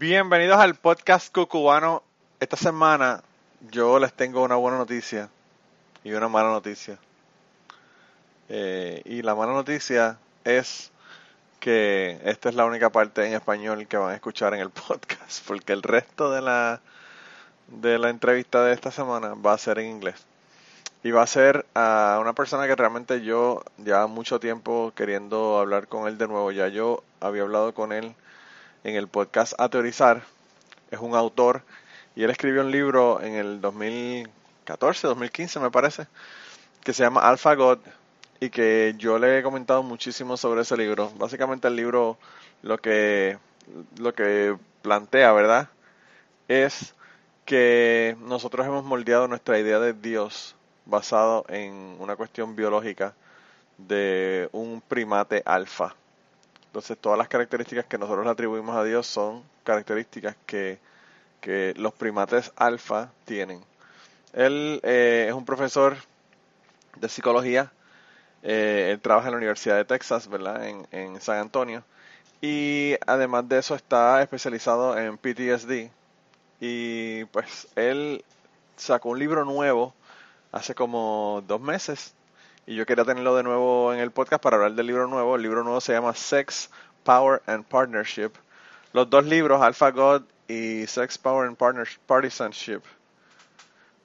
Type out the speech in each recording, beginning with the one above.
Bienvenidos al podcast cucubano. Esta semana yo les tengo una buena noticia y una mala noticia. Eh, y la mala noticia es que esta es la única parte en español que van a escuchar en el podcast, porque el resto de la de la entrevista de esta semana va a ser en inglés. Y va a ser a una persona que realmente yo ya mucho tiempo queriendo hablar con él de nuevo. Ya yo había hablado con él en el podcast A Teorizar. Es un autor y él escribió un libro en el 2014, 2015 me parece, que se llama Alpha God y que yo le he comentado muchísimo sobre ese libro. Básicamente el libro lo que, lo que plantea, ¿verdad? Es que nosotros hemos moldeado nuestra idea de Dios basado en una cuestión biológica de un primate alfa. Entonces todas las características que nosotros le atribuimos a Dios son características que, que los primates alfa tienen. Él eh, es un profesor de psicología eh, él trabaja en la Universidad de Texas, ¿verdad? En, en San Antonio. Y además de eso está especializado en PTSD. Y pues él sacó un libro nuevo hace como dos meses. Y yo quería tenerlo de nuevo en el podcast para hablar del libro nuevo. El libro nuevo se llama Sex, Power and Partnership. Los dos libros, Alpha God y Sex, Power and Partnership, Partisanship,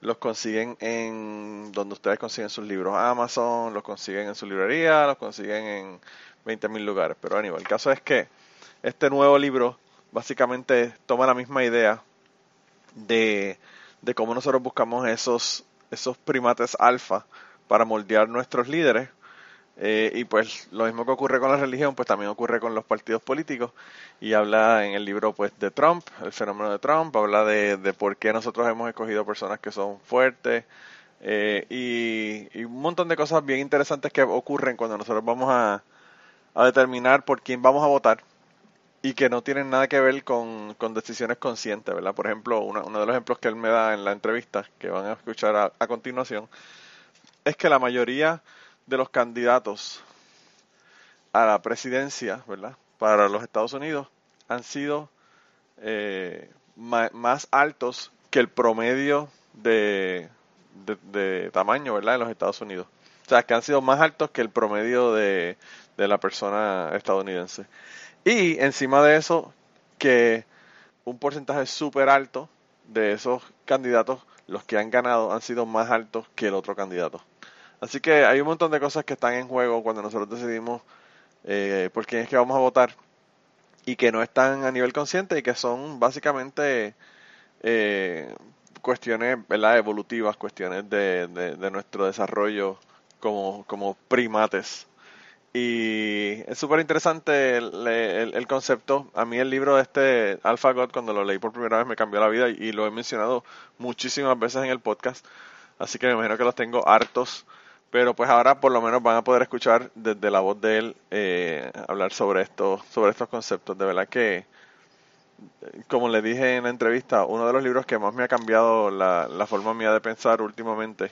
los consiguen en donde ustedes consiguen sus libros. Amazon, los consiguen en su librería, los consiguen en 20.000 lugares. Pero anyway, el caso es que este nuevo libro básicamente toma la misma idea de, de cómo nosotros buscamos esos, esos primates alfa para moldear nuestros líderes eh, y pues lo mismo que ocurre con la religión, pues también ocurre con los partidos políticos. Y habla en el libro pues de Trump, el fenómeno de Trump, habla de, de por qué nosotros hemos escogido personas que son fuertes eh, y, un montón de cosas bien interesantes que ocurren cuando nosotros vamos a, a determinar por quién vamos a votar y que no tienen nada que ver con, con decisiones conscientes, ¿verdad? Por ejemplo, uno, uno, de los ejemplos que él me da en la entrevista, que van a escuchar a continuación, es que la mayoría de los candidatos a la presidencia, ¿verdad? Para los Estados Unidos han sido eh, más altos que el promedio de, de, tamaño, ¿verdad? En los Estados Unidos. O sea, que han sido más altos que el promedio de, de la persona estadounidense. Y encima de eso, que un porcentaje súper alto de esos candidatos, los que han ganado, han sido más altos que el otro candidato. Así que hay un montón de cosas que están en juego cuando nosotros decidimos eh, por quién es que vamos a votar y que no están a nivel consciente y que son básicamente eh, cuestiones ¿verdad? evolutivas, cuestiones de, de, nuestro desarrollo como, como primates. Y es súper interesante el, concepto. A mí el libro de este AlphaGod, cuando lo leí por primera vez, me cambió la vida y, lo he mencionado muchísimas veces en el podcast. Así que me imagino que los tengo hartos pero pues ahora por lo menos van a poder escuchar desde la voz de él eh, hablar sobre esto, sobre estos conceptos. De verdad que, como le dije en la entrevista, uno de los libros que más me ha cambiado la, la forma mía de pensar últimamente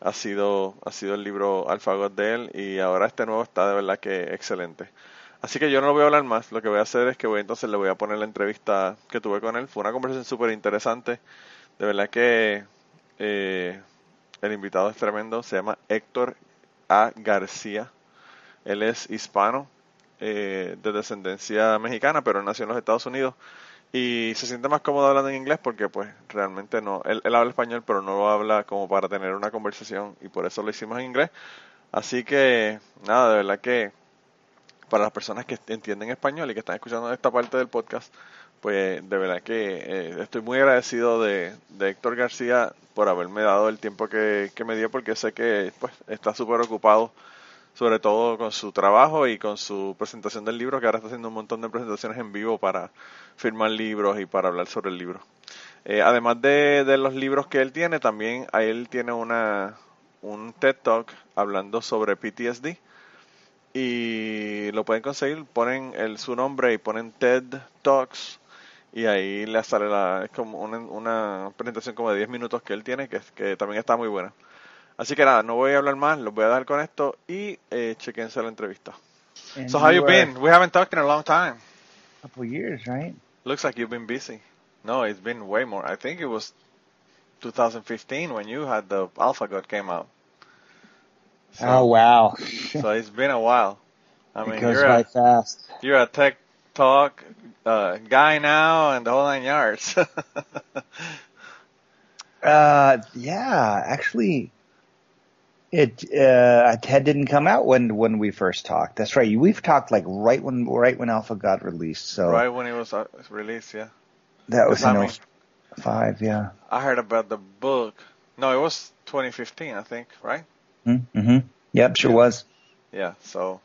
ha sido, ha sido el libro Alfagot de él y ahora este nuevo está de verdad que excelente. Así que yo no lo voy a hablar más, lo que voy a hacer es que voy entonces le voy a poner la entrevista que tuve con él. Fue una conversación súper interesante, de verdad que eh, el invitado es tremendo, se llama Héctor A. García. Él es hispano, eh, de descendencia mexicana, pero nació en los Estados Unidos y se siente más cómodo hablando en inglés porque pues realmente no, él, habla español pero no lo habla como para tener una conversación y por eso lo hicimos en inglés. Así que nada, de verdad que para las personas que entienden español y que están escuchando esta parte del podcast, pues de verdad que eh, estoy muy agradecido de, de, Héctor García por haberme dado el tiempo que, me dio porque sé que pues está súper ocupado sobre todo con su trabajo y con su presentación del libro, que ahora está haciendo un montón de presentaciones en vivo para firmar libros y para hablar sobre el libro. Eh, además de, de, los libros que él tiene, también a él tiene una, un TED Talk hablando sobre PTSD y lo pueden conseguir, ponen el, su nombre y ponen TED Talks y ahí le sale la, es como una, una presentación como de 10 minutos que él tiene que, que también está muy buena. Así que nada, no voy a hablar más, los voy a dar con esto y eh, chequense la entrevista. And So how you been? We haven't talked in a long time. A couple years, right? Looks like you've been busy. No, it's been way more. I think it was 2015 when you had the AlphaGo came out. So, oh wow, so it's been a while. I mean, it goes you're by a, fast. you're a tech talk uh, guy now and the whole nine yards. Uh, yeah, actually, it uh, Ted didn't come out when when we first talked. That's right. We've talked like right when right when Alpha God released. So right when it was uh, released, yeah. that was in mean- 05, yeah. I heard about the book. No, it was 2015, I think, right? Mm-hmm. Yep, sure Yeah. was. Yeah. So,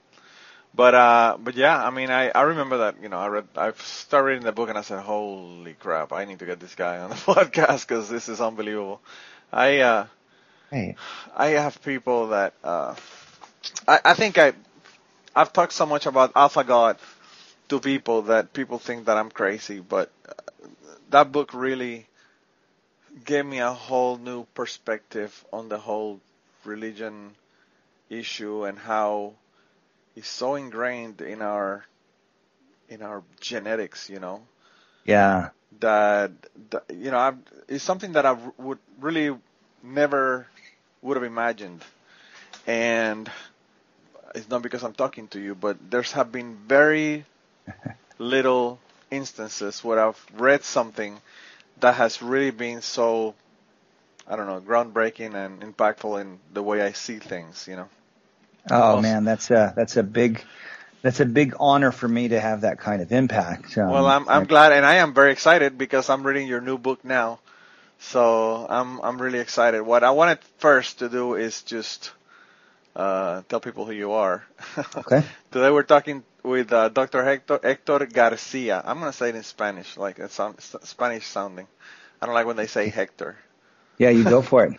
but uh, but yeah, I mean, I I remember that. You know, I read, I started reading the book and I said, "Holy crap! I need to get this guy on the podcast because this is unbelievable." I uh, Hey, I have people that uh, I I think I I've talked so much about Alpha God to people that people think that I'm crazy, but uh, that book really gave me a whole new perspective on the whole religion issue and how it's so ingrained in our in our genetics, you know, yeah, that, that you know, I've, it's something that I would really never would have imagined, and it's not because I'm talking to you, but there's have been very little instances where I've read something that has really been so, I don't know, groundbreaking and impactful in the way I see things, you know. Oh man, that's a that's a big that's a big honor for me to have that kind of impact. Um, Well, I'm I'm glad, and I am very excited because I'm reading your new book now, so I'm I'm really excited. What I wanted first to do is just uh, tell people who you are. Okay. Today we're talking with uh, Dr. Hector Hector Garcia. I'm gonna say it in Spanish, like it sounds Spanish sounding. I don't like when they say Hector. Yeah, you go for it.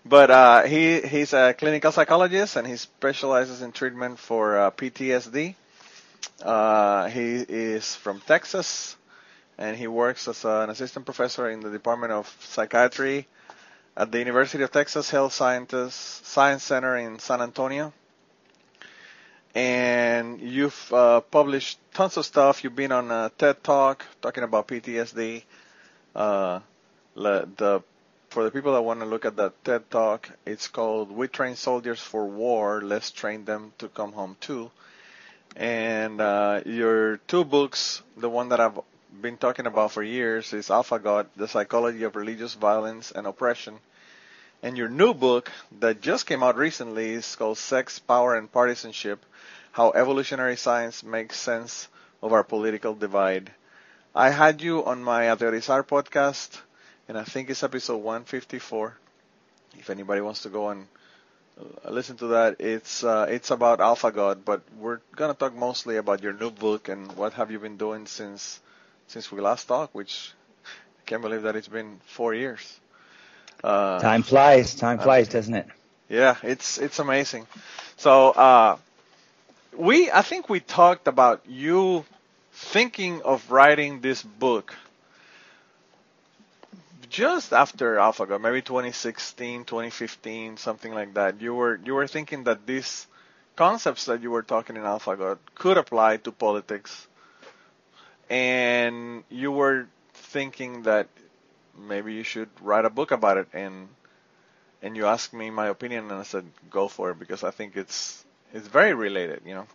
but uh, he he's a clinical psychologist and he specializes in treatment for uh, PTSD. Uh, he is from Texas and he works as an assistant professor in the Department of Psychiatry at the University of Texas Health Sciences Science Center in San Antonio. And you've uh, published tons of stuff. You've been on a TED Talk talking about PTSD. Uh, the for the people that want to look at that TED Talk, it's called "We Train Soldiers for War. Let's Train Them to Come Home Too." And uh, your two books, the one that I've been talking about for years, is Alpha God: The Psychology of Religious Violence and Oppression. And your new book that just came out recently is called Sex, Power, and Partisanship: How Evolutionary Science Makes Sense of Our Political Divide. I had you on my Ateorizar podcast and I think it's episode 154. If anybody wants to go and uh, listen to that, it's uh, it's about Alpha God, but we're gonna talk mostly about your new book and what have you been doing since since we last talked, which I can't believe that it's been four years. Uh, Time flies. Time flies, doesn't it? yeah, it's it's amazing. So uh, we I think we talked about you thinking of writing this book just after Alpha God, maybe 2016, 2015, something like that. You were you were thinking that these concepts that you were talking in Alpha God could apply to politics, and you were thinking that maybe you should write a book about it and and you asked me my opinion and I said go for it because I think it's it's very related, you know.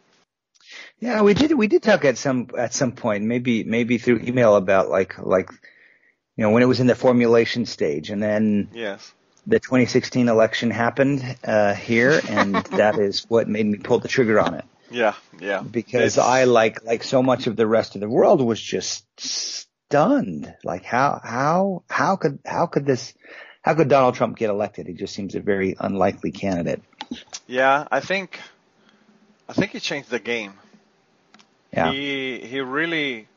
Yeah, we did. We did talk at some at some point, maybe maybe through email about like like you know when it was in the formulation stage, and then Yes. the 2016 election happened uh, here, and that is what made me pull the trigger on it Yeah, yeah. because It's- I like like so much of the rest of the world was just stunned. Like how how how could how could this how could Donald Trump get elected? He just seems a very unlikely candidate. Yeah, I think I think he changed the game. Yeah. He he really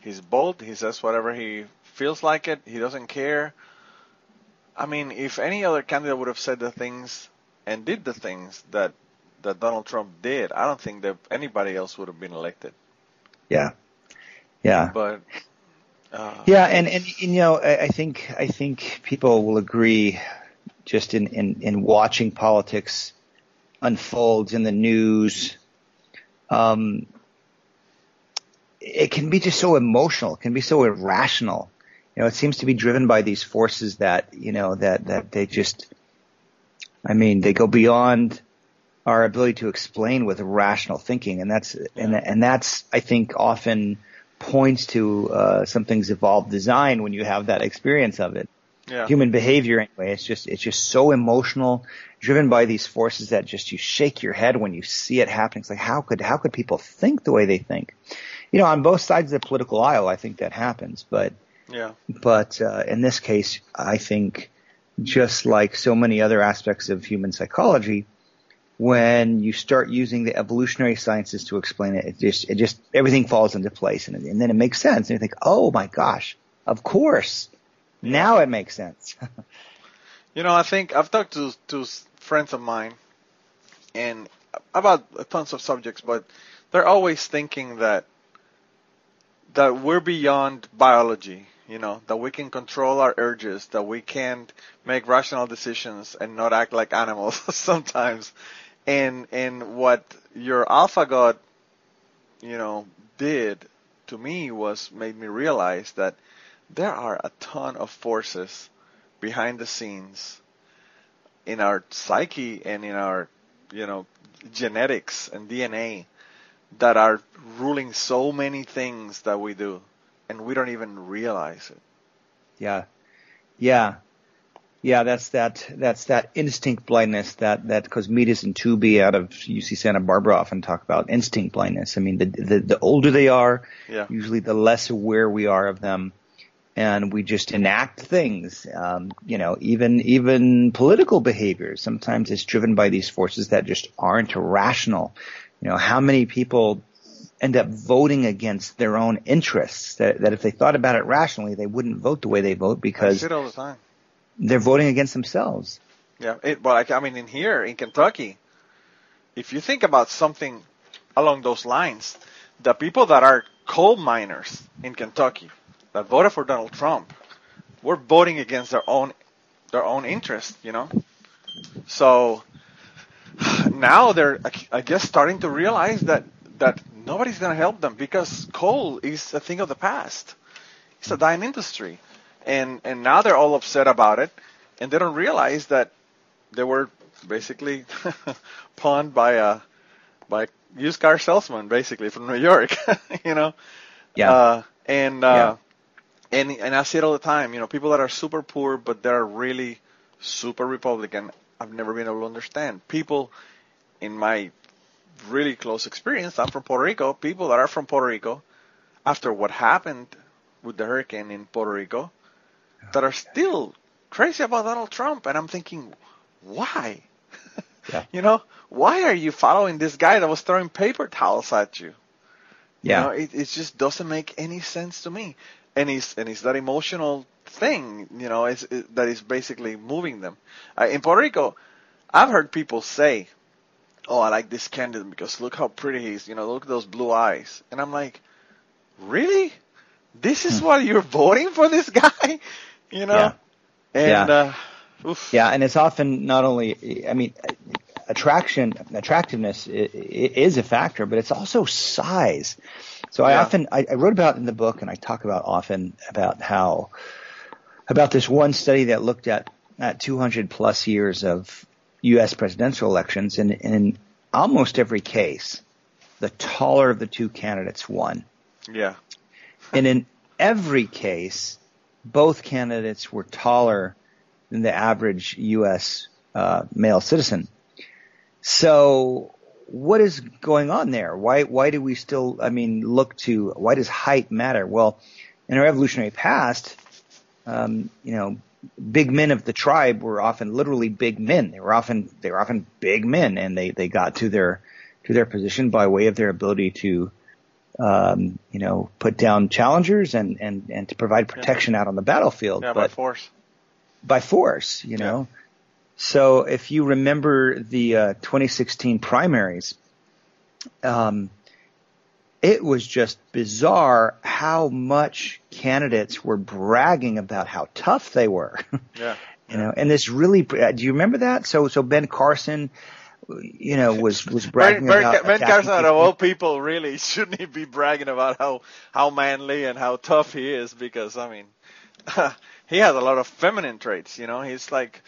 he's bold. He says whatever he feels like it. He doesn't care. I mean, if any other candidate would have said the things and did the things that that Donald Trump did, I don't think that anybody else would have been elected. Yeah. Yeah. But uh, Yeah, and, and, and you know, I, I think I think people will agree, just in, in, in watching politics unfold in the news, um, it can be just so emotional, it can be so irrational. You know, it seems to be driven by these forces that you know that that they just, I mean, they go beyond our ability to explain with rational thinking, and that's and and that's I think often points to uh, something's evolved design when you have that experience of it. yeah, Human behavior, anyway, it's just it's just so emotional, driven by these forces that just you shake your head when you see it happening. It's like how could how could people think the way they think? You know, on both sides of the political aisle, I think that happens, but yeah, but uh, in this case, I think just like so many other aspects of human psychology, when you start using the evolutionary sciences to explain it, it just it just everything falls into place, and, and then it makes sense. And you think, oh my gosh, of course, now it makes sense. You know, I think I've talked to to friends of mine, and about tons of subjects, but they're always thinking that that we're beyond biology. You know, that we can control our urges, that we can make rational decisions and not act like animals sometimes. And and what your alpha god, you know, did to me was made me realize that there are a ton of forces behind the scenes in our psyche and in our, you know, genetics and DNA that are ruling so many things that we do and we don't even realize it. yeah, yeah, yeah. That's that that's that instinct blindness that that Cosmides and Tooby out of UC Santa Barbara often talk about instinct blindness. I mean, the the, the older they are, Yeah. usually the less aware we are of them and we just enact things um, you know even even political behavior sometimes it's driven by these forces that just aren't rational you know how many people end up voting against their own interests that, that if they thought about it rationally they wouldn't vote the way they vote because all the time. they're voting against themselves Yeah, it, well, like, I mean, in here in Kentucky, if you think about something along those lines, the people that are coal miners in Kentucky that voted for Donald Trump were voting against their own their own interest, you know. So now they're, I guess, starting to realize that that nobody's going to help them because coal is a thing of the past. It's a dying industry, and and now they're all upset about it, and they don't realize that they were basically pawned by a by a used car salesman, basically from New York, you know. yeah Uh, and uh, and and I see it all the time. You know, people that are super poor but they're really super Republican. I've never been able to understand people in my really close experience. I'm from Puerto Rico. People that are from Puerto Rico, after what happened with the hurricane in Puerto Rico, that are still crazy about Donald Trump, and I'm thinking, why? Yeah. you know, why are you following this guy that was throwing paper towels at you? yeah You know, it, it just doesn't make any sense to me. And it's and it's that emotional thing, you know, it's, it, that is basically moving them. Uh, in Puerto Rico, I've heard people say, "Oh, I like this candidate because look how pretty he is. You know, look at those blue eyes." And I'm like, "Really? This is why you're voting for this guy?" You know? Yeah. And Yeah. uh. Yeah, and it's often not only, I mean, attraction, attractiveness is a factor, but it's also size. So I often, I, I wrote about in the book, and I talk about often about how, about this one study that looked at, at 200 plus years of U.S. presidential elections, and in almost every case, the taller of the two candidates won. yeah, And in every case, both candidates were taller than the average U.S. Uh, male citizen. So, what is going on there? Why why do we still? I mean, look to why does height matter? Well, in our evolutionary past, um, you know, big men of the tribe were often literally big men. They were often they were often big men, and they they got to their to their position by way of their ability to um, you know put down challengers and and and to provide protection out on the battlefield. Yeah, by force. by force, you know. So if you remember the uh, 2016 primaries, um, it was just bizarre how much candidates were bragging about how tough they were. Yeah. you know, and this really, uh, do you remember that? So, so Ben Carson, you know, was, was bragging ben, about ben Carson, out of people. all people, really shouldn't he be bragging about how how manly and how tough he is? Because I mean, he has a lot of feminine traits. You know, he's like,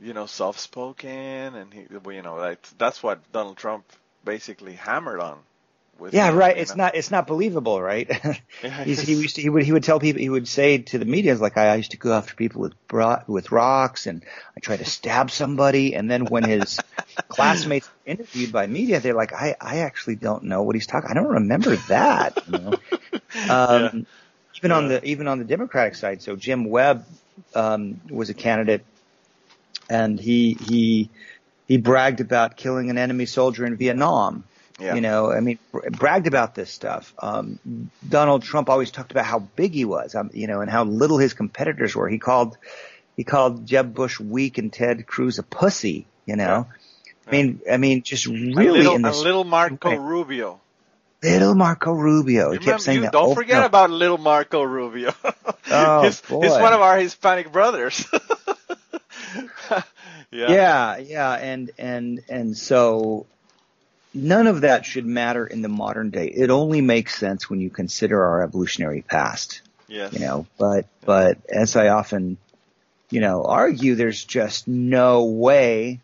you know, soft spoken, and he, you know, like, that's what Donald Trump basically hammered on. Yeah, him, right. It's know? not. It's not believable, right? Yeah, he used to, he would he would tell people he would say to the media like I used to go after people with bro- with rocks and I tried to stab somebody and then when his classmates were interviewed by media they're like I I actually don't know what he's talking I don't remember that you know um, even on the even on the Democratic side so Jim Webb um, was a candidate and he he he bragged about killing an enemy soldier in Vietnam Yeah. you know, I mean, br- bragged about this stuff. Um, Donald Trump always talked about how big he was, um, you know, and how little his competitors were. He called, he called Jeb Bush weak and Ted Cruz a pussy, you know. I mean, I mean, just a really little, in a this little Marco. Rubio. little Marco Rubio. He Remember, kept saying you that. don't over forget over. about little Marco Rubio. Oh, he's, boy. he's one of our Hispanic brothers. yeah. Yeah, yeah, and and and so none of that should matter in the modern day. It only makes sense when you consider our evolutionary past. Yes. you know, but, but as I often, you know, argue, there's just no way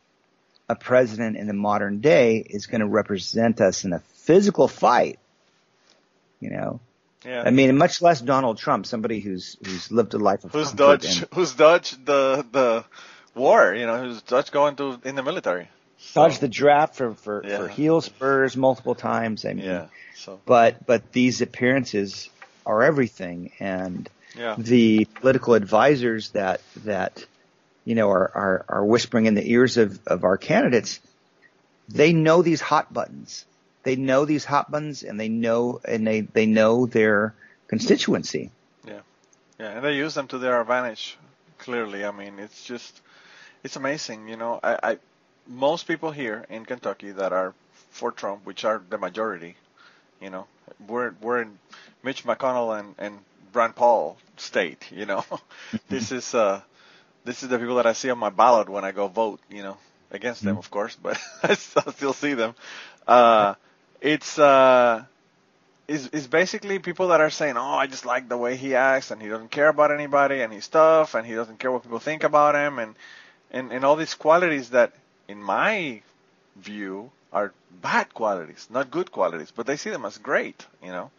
a president in the modern day is going to represent us in a physical fight. You know, Yeah. I mean, much less Donald Trump, somebody who's, who's lived a life of who's and who's Dutch the the war, you know, who's Dutch going to in the military. So, dodged the draft for, for, Yeah. for heel spurs multiple times. I mean, Yeah. So but, but these appearances are everything. And, yeah. the political advisors that that you know are are, are whispering in the ears of, of our candidates, they know these hot buttons. They know these hot buttons, and they know and they they know their constituency. Yeah, and they use them to their advantage. Clearly, I mean, it's just it's amazing. You know, I, I most people here in Kentucky that are for Trump, which are the majority. You know, we're we're in Mitch McConnell and and Rand Paul state. You know, this is uh this is the people that I see on my ballot when I go vote. You know, against them, of course, but I still see them. Uh, it's uh is is basically people that are saying, "Oh, I just like the way he acts, and he doesn't care about anybody, and he's tough, and he doesn't care what people think about him, and and and all these qualities that, in my view, are bad qualities, not good qualities, but they see them as great. You know,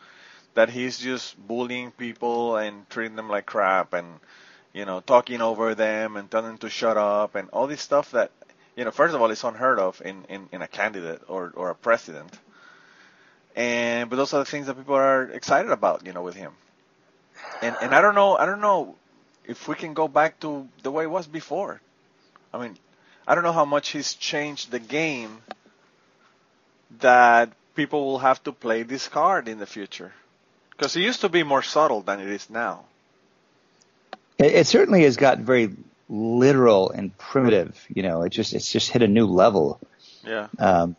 that he's just bullying people and treating them like crap, and you know, talking over them and telling them to shut up, and all this stuff that, you know, first of all, is unheard of in in, in a candidate or or a president and but those are the things that people are excited about, you know, with him. And and I don't know, I don't know if we can go back to the way it was before. I mean, I don't know how much he's changed the game that people will have to play this card in the future. Because it used to be more subtle than it is now. It, it certainly has got very literal and primitive. You know, it just it's just hit a new level. Yeah. um,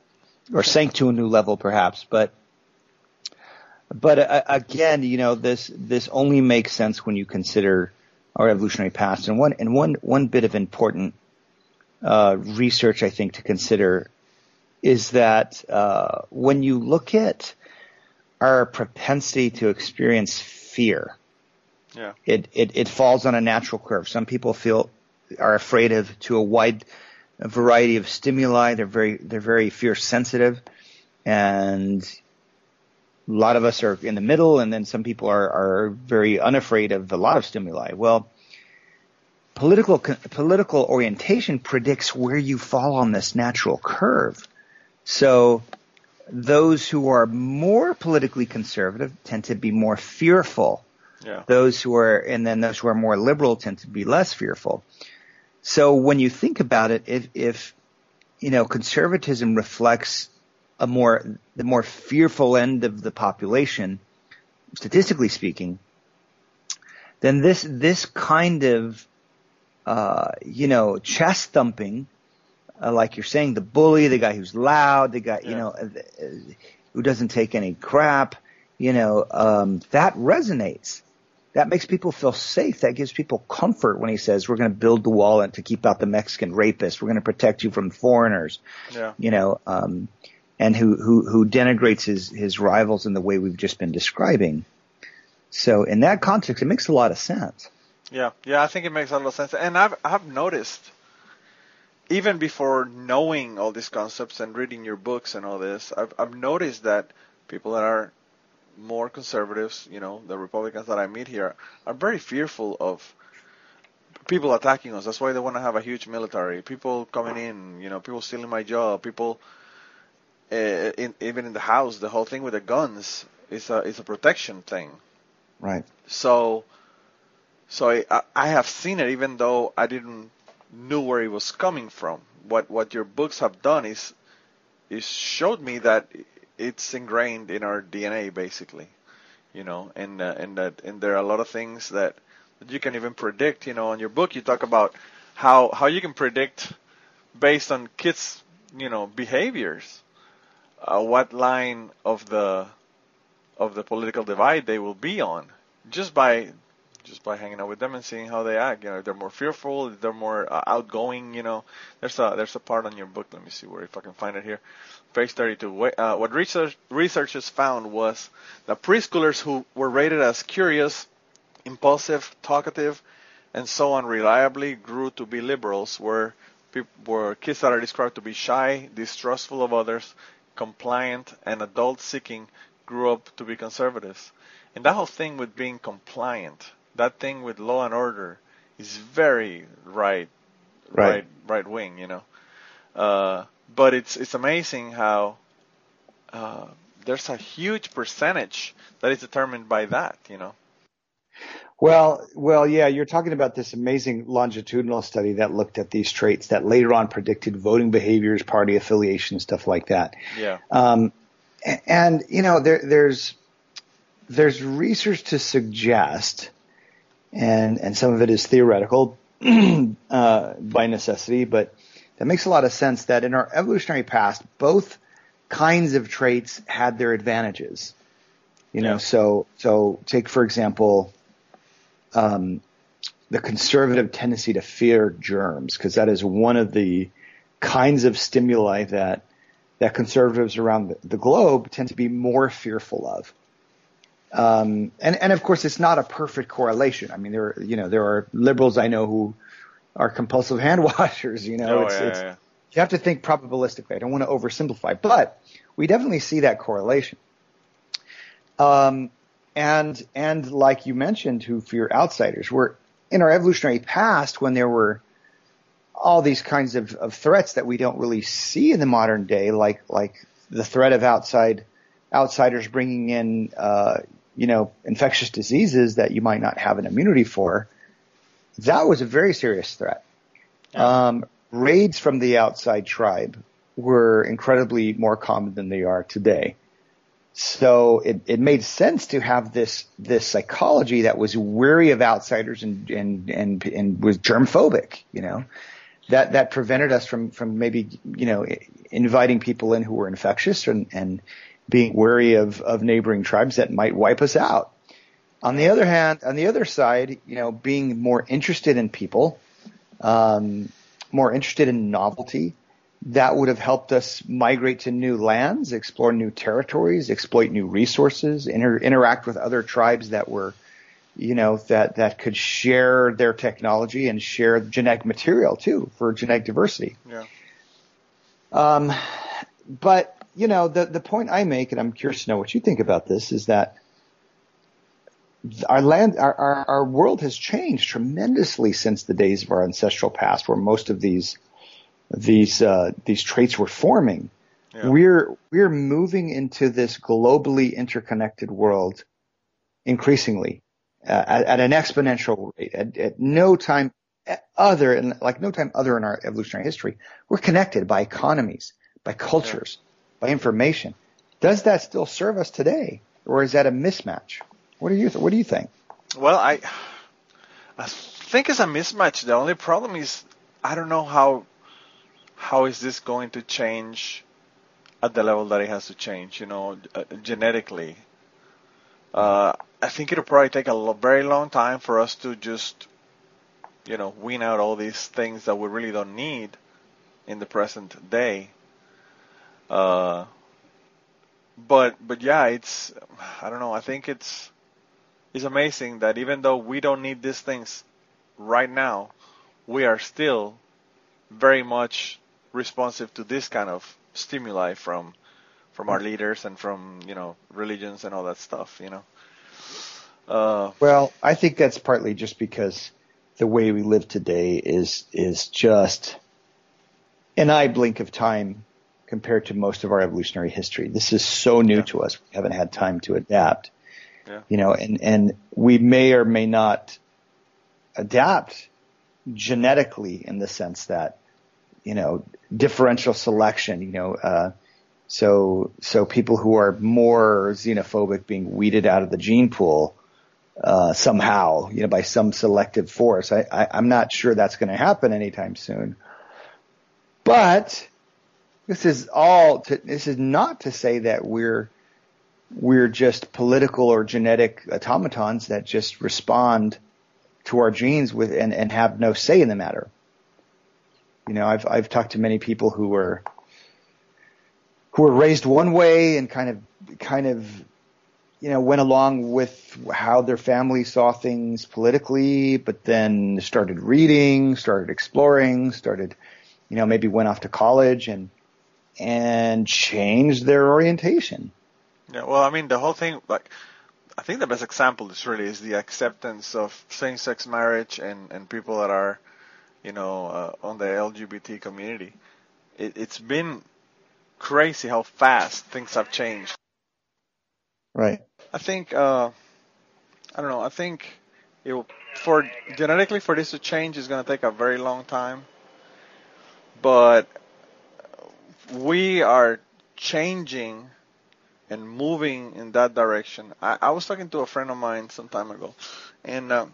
or sank to a new level, perhaps. But but uh, again, you know, this this only makes sense when you consider our evolutionary past. And one and one one bit of important uh, research I think to consider is that uh, when you look at our propensity to experience fear, Yeah. it, it, it falls on a natural curve. Some people feel are afraid of to a wide variety of stimuli. They're very they're very fear sensitive, and a lot of us are in the middle, and then some people are are very unafraid of a lot of stimuli. Well, political political orientation predicts where you fall on this natural curve. So those who are more politically conservative tend to be more fearful Yeah. Those who are, and then those who are more liberal tend to be less fearful. So when you think about it, if, if, you know, conservatism reflects a more, the more fearful end of the population, statistically speaking, then this, this kind of, uh, you know, chest thumping, uh, like you're saying, the bully, the guy who's loud, the guy, you know, uh, uh, who doesn't take any crap, you know, um, that resonates. That makes people feel safe. That gives people comfort when he says, we're going to build the wall and to keep out the Mexican rapists. We're going to protect you from foreigners, Yeah. you know, um, and who, who, who denigrates his, his rivals in the way we've just been describing. So in that context, it makes a lot of sense. Yeah, yeah, I think it makes a lot of sense. And I've I've noticed even before knowing all these concepts and reading your books and all this, I've I've noticed that people that are more conservatives, you know, the Republicans that I meet here, are very fearful of people attacking us. That's why they want to have a huge military. People coming in, you know, people stealing my job. People, uh, in, even in the house, the whole thing with the guns is a is a protection thing. Right. So, so I, I- have seen it, even though I didn't knew where it was coming from. What what your books have done is is showed me that it's ingrained in our DNA, basically. You know, and uh, and that and there are a lot of things that, that you can even predict. You know, in your book you talk about how how you can predict based on kids, you know, behaviors, uh, what line of the of the political divide they will be on just by just by hanging out with them and seeing how they act. You know, they're more fearful, they're more uh, outgoing. You know, there's a there's a part on your book. Let me see where if I can find it here. Page 32. Uh, what research researchers found was that preschoolers who were rated as curious, impulsive, talkative, and so on reliably grew to be liberals, where peop were kids that are described to be shy, distrustful of others, compliant, and adult-seeking grew up to be conservatives. And that whole thing with being compliant, that thing with law and order, is very right, Right. right, right wing, you know. Uh, but it's it's amazing how uh, there's a huge percentage that is determined by that, you know. Well, well, yeah, you're talking about this amazing longitudinal study that looked at these traits that later on predicted voting behaviors, party affiliation, stuff like that. Yeah. Um, and you know, there, there's there's research to suggest, and and some of it is theoretical uh, by necessity, but that makes a lot of sense. That in our evolutionary past, both kinds of traits had their advantages. You know, Yeah. so so take for example, um, the conservative tendency to fear germs, because that is one of the kinds of stimuli that that conservatives around the, the globe tend to be more fearful of. Um, and, and of course, it's not a perfect correlation. I mean, there, are, you know, there are liberals I know who are compulsive hand washers. You know, oh, it's, yeah, it's, yeah, you have to think probabilistically. I don't want to oversimplify, but we definitely see that correlation. Um, and and like you mentioned, who fear outsiders. We're in our evolutionary past when there were all these kinds of, of threats that we don't really see in the modern day, like like the threat of outside outsiders bringing in uh, you know infectious diseases that you might not have an immunity for. That was a very serious threat. Yeah. Um, raids from the outside tribe were incredibly more common than they are today. So it, it made sense to have this this psychology that was wary of outsiders and and and, and was germ phobic, you know, that that prevented us from from maybe you know inviting people in who were infectious and and being wary of of neighboring tribes that might wipe us out. On the other hand, on the other side, you know, being more interested in people, um, more interested in novelty, that would have helped us migrate to new lands, explore new territories, exploit new resources, inter- interact with other tribes that were, you know, that, that could share their technology and share genetic material too for genetic diversity. Yeah. Um, but you know, the the point I make, and I'm curious to know what you think about this, is that our land, our, our, our world has changed tremendously since the days of our ancestral past, where most of these these uh, these traits were forming. Yeah. We're we're moving into this globally interconnected world increasingly, uh, at, at, an exponential rate. At, at no time other, in, like no time other in our evolutionary history, we're connected by economies, by cultures, yeah. By information. Does that still serve us today, or is that a mismatch? What do you th- What do you think? Well, I I think it's a mismatch. The only problem is I don't know how how is this going to change at the level that it has to change. You know, uh, genetically. Uh, I think it'll probably take a lo- very long time for us to just, you know, wean out all these things that we really don't need in the present day. Uh, but but yeah, it's I don't know. I think it's it's amazing that even though we don't need these things right now, we are still very much responsive to this kind of stimuli from from our leaders and from you know religions and all that stuff. You know. Uh, well, I think that's partly just because the way we live today is is just an eye blink of time compared to most of our evolutionary history. This is so new yeah. to us. We haven't had time to adapt. Yeah. You know, and, and we may or may not adapt genetically in the sense that, you know, differential selection, you know, uh, so, so people who are more xenophobic being weeded out of the gene pool, uh, somehow, you know, by some selective force. I, I, I'm not sure that's going to happen anytime soon. But this is all to, this is not to say that we're we're just political or genetic automatons that just respond to our genes with and, and have no say in the matter. You know, I've I've talked to many people who were who were raised one way and kind of kind of you know went along with how their family saw things politically, but then started reading, started exploring, started you know maybe went off to college and and change their orientation. Yeah, well, I mean, the whole thing, like, I think the best example is really is the acceptance of same-sex marriage and and people that are, you know, uh, on the LGBT community. It, it's been crazy how fast things have changed. Right. I think, uh, I don't know. I think it will, for genetically for this to change is going to take a very long time. But we are changing and moving in that direction. I, I was talking to a friend of mine some time ago, and uh,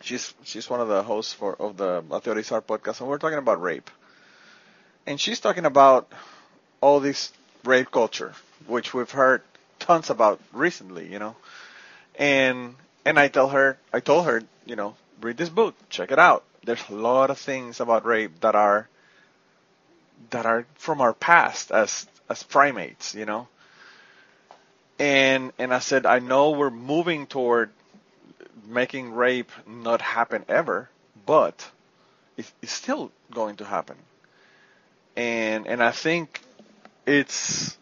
she's she's one of the hosts for of the Ateorizar podcast, and we're talking about rape. And she's talking about all this rape culture, which we've heard tons about recently, you know. And and I tell her, I told her, you know, read this book, check it out. There's a lot of things about rape that are that are from our past as as primates, you know. And and I said, I know we're moving toward making rape not happen ever, but it's, it's still going to happen. And and I think it's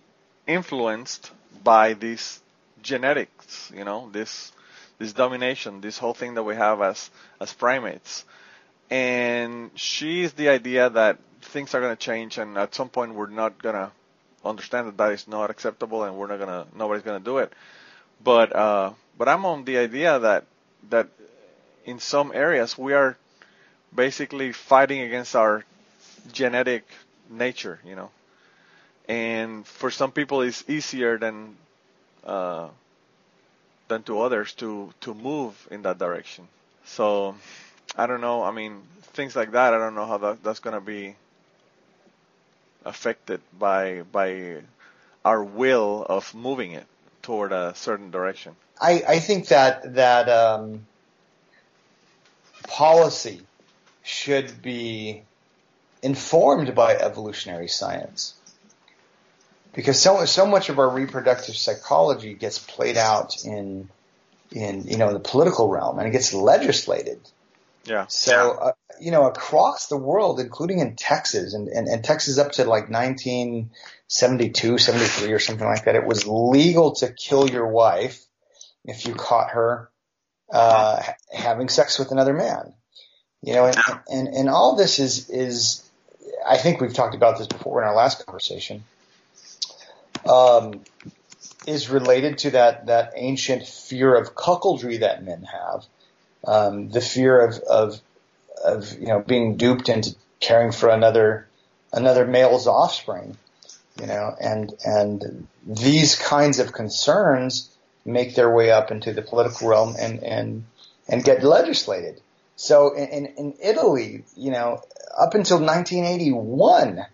influenced by this genetics, you know, this this domination, this whole thing that we have as as primates. And she's the idea that things are going to change, and at some point we're not going to understand that that is not acceptable, and we're not going to nobody's going to do it. But uh, but I'm on the idea that that in some areas we are basically fighting against our genetic nature, you know. And for some people, it's easier than uh, than to others to to move in that direction. So I don't know. I mean, things like that. I don't know how that, that's going to be affected by by our will of moving it toward a certain direction. I, I think that that um, policy should be informed by evolutionary science because so so much of our reproductive psychology gets played out in in you know the political realm and it gets legislated yeah. So, uh, you know, across the world, including in Texas and, and, and Texas up to like 1972, 73 or something like that, it was legal to kill your wife if you caught her, uh, having sex with another man. You know, and, and, and all this is, is, I think we've talked about this before in our last conversation. Um, is related to that that ancient fear of cuckoldry that men have, um, the fear of, of of you know being duped into caring for another another male's offspring, you know, and and these kinds of concerns make their way up into the political realm and and and get legislated. So in, in, Italy, you know, up until 1981,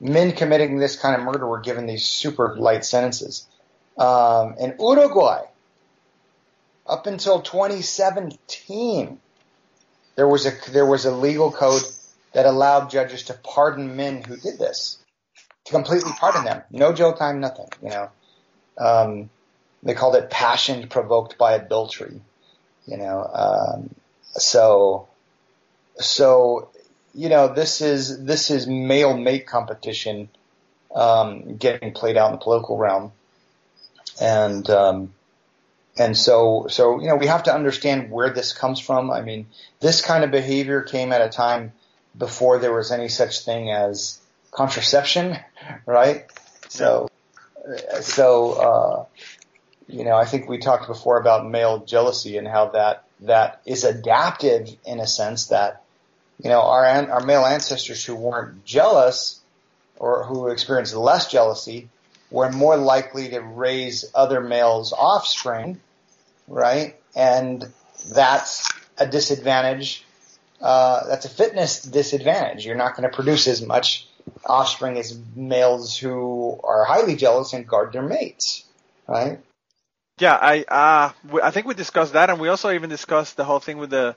men committing this kind of murder were given these super light sentences. Um, in Uruguay, up until 2017, there was a there was a legal code that allowed judges to pardon men who did this, to completely pardon them, no jail time, nothing. You know, um, they called it passion provoked by adultery. You know, um, so so you know this is this is male mate competition um, getting played out in the political realm, and um, and so so you know we have to understand where this comes from. I mean, this kind of behavior came at a time before there was any such thing as contraception, right? So so uh, you know I think we talked before about male jealousy and how that that is adaptive in a sense that you know our our male ancestors who weren't jealous or who experienced less jealousy were more likely to raise other males' offspring, right? And that's a disadvantage. Uh, that's a fitness disadvantage. You're not going to produce as much offspring as males who are highly jealous and guard their mates, right? Yeah, I uh, I think we discussed that, and we also even discussed the whole thing with the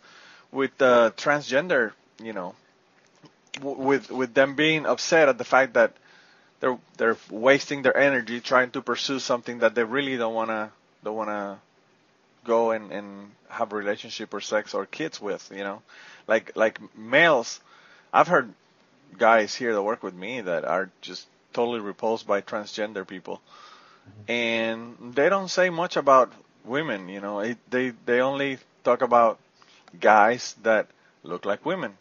with the transgender, you know, with with them being upset at the fact that they're they're wasting their energy trying to pursue something that they really don't wanna don't wanna go and, and have a relationship or sex or kids with, you know, like like males. I've heard guys here that work with me that are just totally repulsed by transgender people mm-hmm. and they don't say much about women. You know, it, they they only talk about guys that look like women,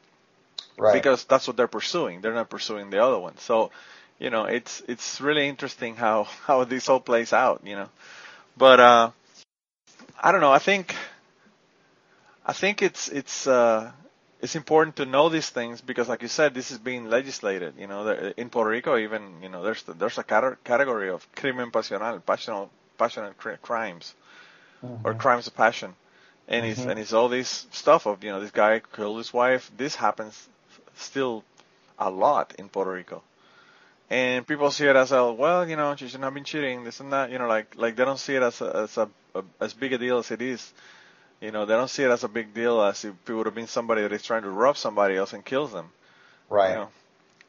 right? Because that's what they're pursuing. They're not pursuing the other one. So, you know, it's it's really interesting how how this all plays out. You know, but uh, I don't know. I think I think it's it's uh, it's important to know these things because, like you said, this is being legislated. You know, in Puerto Rico, even you know, there's there's a category of crimen pasional, passional, passionate crimes, mm-hmm. or crimes of passion, and mm-hmm. it's and it's all this stuff of you know, this guy killed his wife. This happens still a lot in Puerto Rico, and people see it as a well, you know, she shouldn't have been cheating, this and that. You know, like like they don't see it as a, as a, a as big a deal as it is you know, they don't see it as a big deal as if it would have been somebody that is trying to rob somebody else and kills them. Right. You know?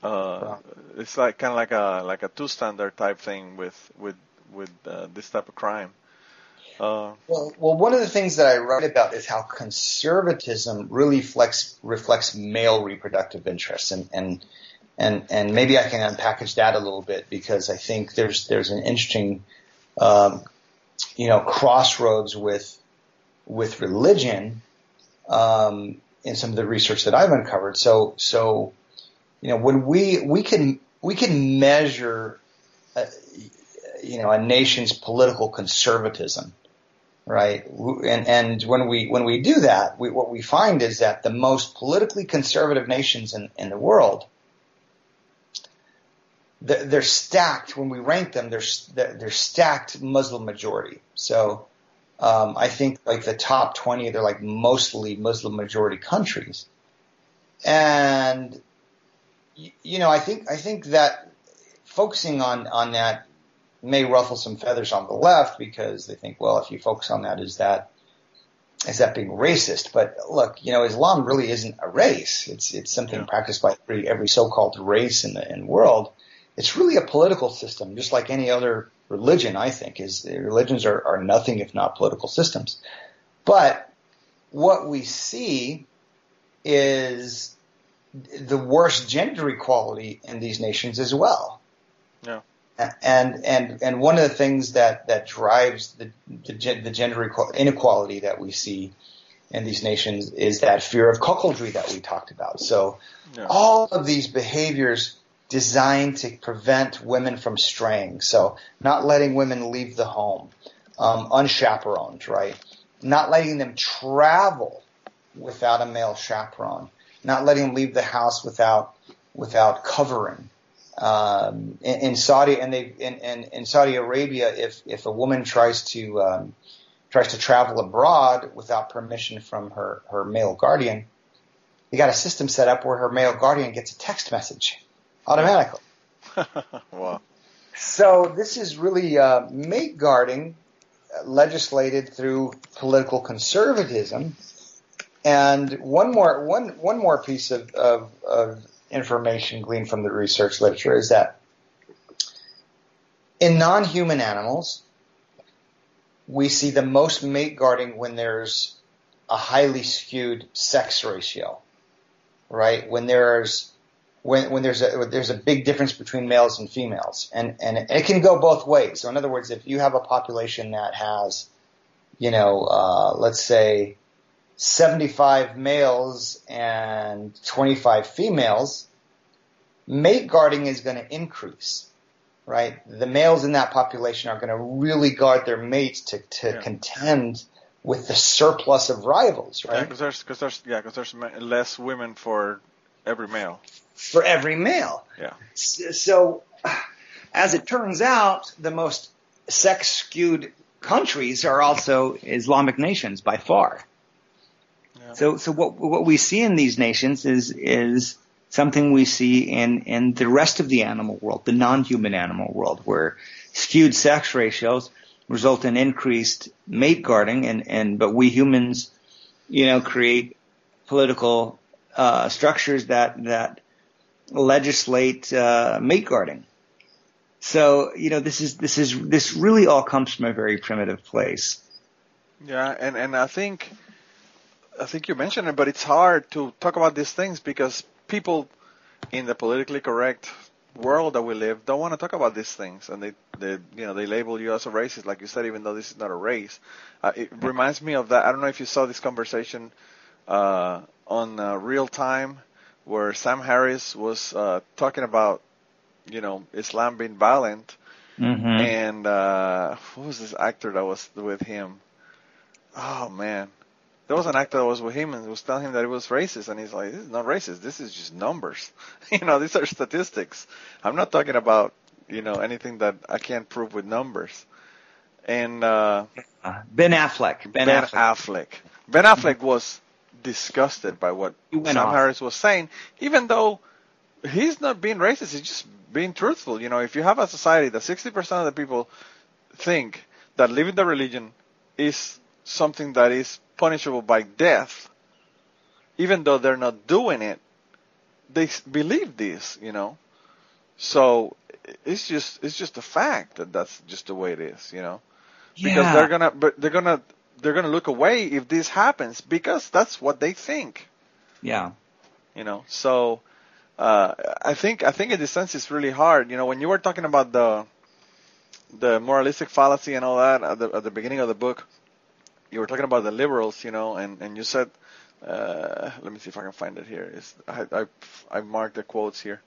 Uh, It's like kind of like a like a two standard type thing with with with uh, this type of crime. Uh, well, well, one of the things that I write about is how conservatism really flex, reflects male reproductive interests, and and and and maybe I can unpackage that a little bit because I think there's there's an interesting, um, you know, crossroads with with religion um, in some of the research that I've uncovered. So, so you know, when we we can we can measure, uh, you know, a nation's political conservatism, right? And and when we when we do that, we, what we find is that the most politically conservative nations in, in the world. They're stacked when we rank them. They're they're stacked Muslim majority. So um, I think like the top 20, they're like mostly Muslim majority countries. And, you know, I think, I think that focusing on, on that may ruffle some feathers on the left because they think, well, if you focus on that, is that, is that being racist? But look, you know, Islam really isn't a race. It's, it's something yeah. practiced by every, every so-called race in the, in the world. It's really a political system, just like any other religion, I think, is religions are, are nothing if not political systems. But what we see is the worst gender equality in these nations as well. Yeah. And and and one of the things that that drives the the, the gender inequality that we see in these nations is that fear of cuckoldry that we talked about. So yeah. all of these behaviors designed to prevent women from straying. So not letting women leave the home, um, unchaperoned, right? Not letting them travel without a male chaperone, not letting them leave the house without without covering. Um, in, in, Saudi and they in, in, in, Saudi Arabia, if if a woman tries to um, tries to travel abroad without permission from her her male guardian, they got a system set up where her male guardian gets a text message automatically. wow. So this is really uh, mate guarding uh, legislated through political conservatism. And one more one one more piece of, of, of information gleaned from the research literature is that in non-human animals, we see the most mate guarding when there's a highly skewed sex ratio, right? When there's when, when there's a there's a big difference between males and females, and and it can go both ways. So in other words, if you have a population that has, you know, uh, let's say 75 males and 25 females, mate guarding is going to increase, right? The males in that population are going to really guard their mates to, to yeah. contend with the surplus of rivals, right? Yeah, because there's, cause there's, yeah, cause there's less women for every male for every male. Yeah. So, as it turns out, the most sex skewed countries are also Islamic nations by far. Yeah. So, so what what we see in these nations is is something we see in in the rest of the animal world, the non-human animal world, where skewed sex ratios result in increased mate guarding, and and but we humans, you know, create political uh, structures that that legislate uh, mate guarding. So you know this is this is this really all comes from a very primitive place. Yeah, and and I think I think you mentioned it, but it's hard to talk about these things because people in the politically correct world that we live don't want to talk about these things, and they they you know they label you as a racist, like you said, even though this is not a race. Uh, it reminds me of that. I don't know if you saw this conversation uh, on uh, real time where Sam Harris was uh, talking about, you know, Islam being violent, mm-hmm. and uh, who was this actor that was with him? Oh man, there was an actor that was with him and was telling him that it was racist, and he's like, "This is not racist. This is just numbers. you know, these are statistics. I'm not talking about, you know, anything that I can't prove with numbers." And uh, Ben Affleck. Ben, ben Affleck. Affleck. Ben Affleck was disgusted by what Sam off. Harris was saying, even though he's not being racist, he's just being truthful. You know, if you have a society that 60% of the people think that living the religion is something that is punishable by death, even though they're not doing it, they believe this, you know. So it's just it's just a fact that that's just the way it is, you know. Because yeah. they're gonna but they're gonna they're going to look away if this happens because that's what they think. Yeah. You know, so uh, I think I think in this sense it's really hard. You know, when you were talking about the the moralistic fallacy and all that at the, at the beginning of the book, you were talking about the liberals, you know, and and you said, uh, let me see if I can find it here. It's, I, I I marked the quotes here.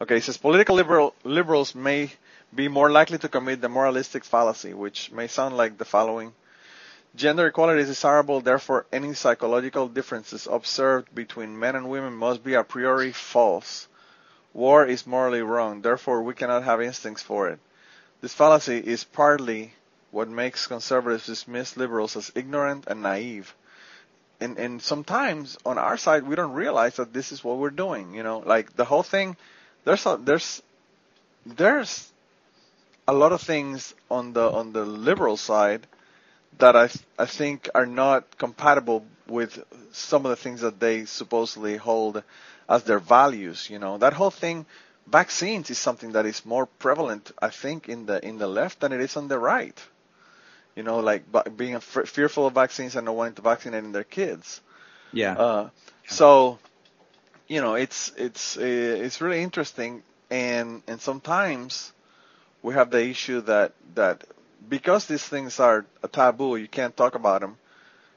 Okay, it says political liberal liberals may be more likely to commit the moralistic fallacy, which may sound like the following. Gender equality is desirable, therefore any psychological differences observed between men and women must be a priori false. War is morally wrong, therefore we cannot have instincts for it. This fallacy is partly what makes conservatives dismiss liberals as ignorant and naive. And, and sometimes on our side we don't realize that this is what we're doing, you know, like the whole thing, there's a, there's, there's a lot of things on the, on the liberal side that I I think are not compatible with some of the things that they supposedly hold as their values. You know, that whole thing. Vaccines is something that is more prevalent, I think, in the in the left than it is on the right. You know, like being f- fearful of vaccines and not wanting to vaccinate their kids. Yeah. Uh, so, you know, it's it's uh, it's really interesting, and and sometimes we have the issue that that because these things are a taboo, you can't talk about them.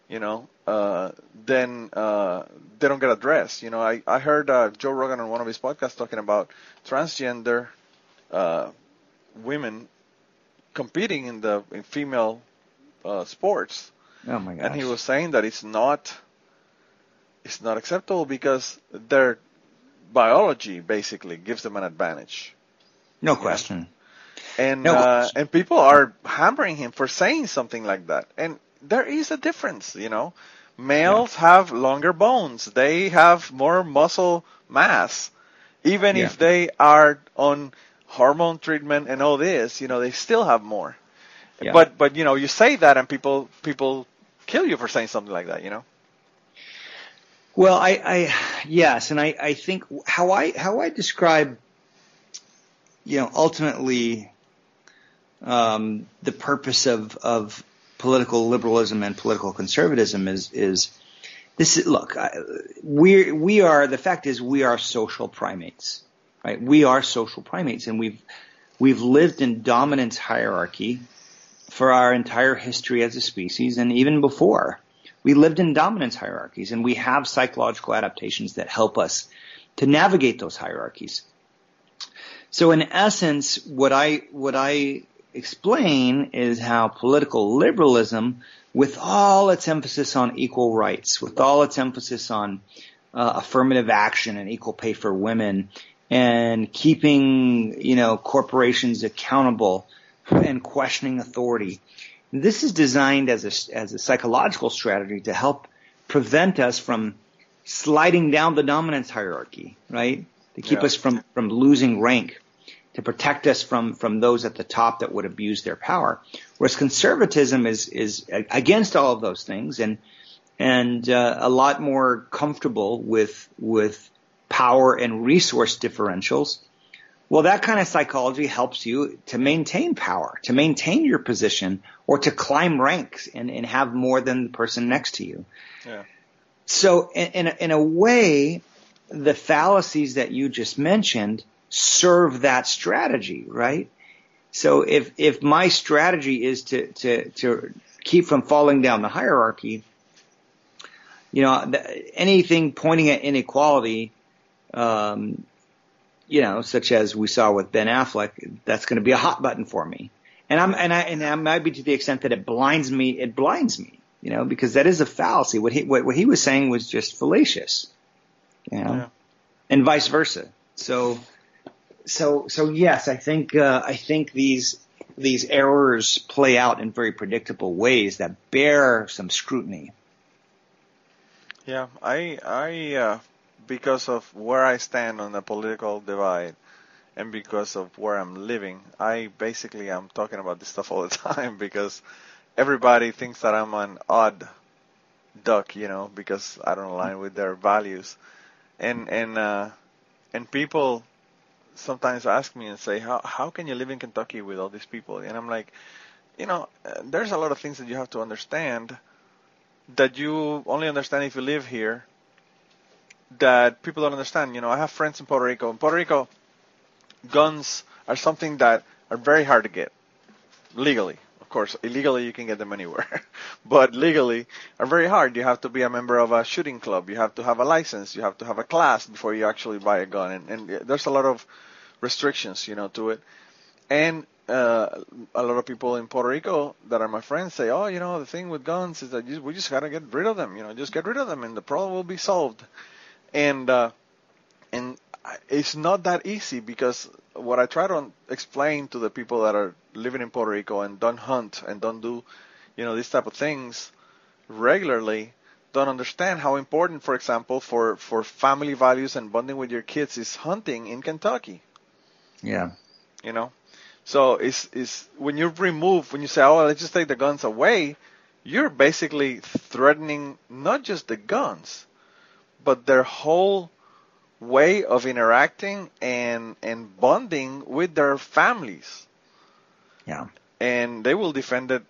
you know, uh, then uh, they don't get addressed. You know, I I heard uh, Joe Rogan on one of his podcasts talking about transgender uh, women competing in the in female uh, sports, Oh my gosh. and he was saying that it's not it's not acceptable because their biology basically gives them an advantage. no question. And No, uh, and people are hammering him for saying something like that. And there is a difference, you know. Males have longer bones. They have more muscle mass. Even Yeah. if they are on hormone treatment and all this, you know, they still have more. Yeah. But but you know, you say that and people people kill you for saying something like that, you know. Well, I, I yes, and I, I think how I how I describe, you know, ultimately, um, the purpose of of political liberalism and political conservatism is is this is look we we are the fact is we are social primates, right? We are social primates, and we've we've lived in dominance hierarchy for our entire history as a species, and even before we lived in dominance hierarchies and we have psychological adaptations that help us to navigate those hierarchies. So in essence, what I, what I explain is how political liberalism, with all its emphasis on equal rights, with all its emphasis on uh, affirmative action and equal pay for women, and keeping, you know, corporations accountable and questioning authority, this is designed as a, as a psychological strategy to help prevent us from sliding down the dominance hierarchy, right? To keep Yeah. us from, from losing rank, to protect us from, from those at the top that would abuse their power. Whereas conservatism is, is against all of those things and, and, uh, a lot more comfortable with, with power and resource differentials well, that kind of psychology helps you to maintain power, to maintain your position, or to climb ranks and, and have more than the person next to you. Yeah. So, in, in, a, in a way, the fallacies that you just mentioned serve that strategy, right? So, if if my strategy is to to to keep from falling down the hierarchy, you know, anything pointing at inequality. Um, you know, such as we saw with Ben Affleck, that's going to be a hot button for me. And I'm, and I, and I might be to the extent that it blinds me, it blinds me, you know, because that is a fallacy. What he, what, what he was saying was just fallacious, you know, Yeah. and vice versa. So, so, so yes, I think, uh, I think these, these errors play out in very predictable ways that bear some scrutiny. Yeah, I, I, uh, because of where I stand on the political divide, and because of where I'm living, I basically am talking about this stuff all the time because everybody thinks that I'm an odd duck, you know, because I don't align with their values, and and uh, and people sometimes ask me and say, how how can you live in Kentucky with all these people? And I'm like, you know, uh, there's a lot of things that you have to understand that you only understand if you live here that people don't understand. You know, I have friends in Puerto Rico. In Puerto Rico, guns are something that are very hard to get legally. Of course, illegally you can get them anywhere, but legally are very hard. You have to be a member of a shooting club. You have to have a license. You have to have a class before you actually buy a gun, and, and there's a lot of restrictions, you know, to it. And uh, a lot of people in Puerto Rico that are my friends say, "Oh, you know, the thing with guns is that you, we just gotta get rid of them. You know, just get rid of them, and the problem will be solved." And uh, and it's not that easy because what I try to explain to the people that are living in Puerto Rico and don't hunt and don't do, you know, these type of things regularly, don't understand how important, for example, for for family values and bonding with your kids is hunting in Kentucky Yeah. you know so it's it's when you remove when you say oh let's just take the guns away you're basically threatening not just the guns but their whole way of interacting and and bonding with their families Yeah. and they will defend it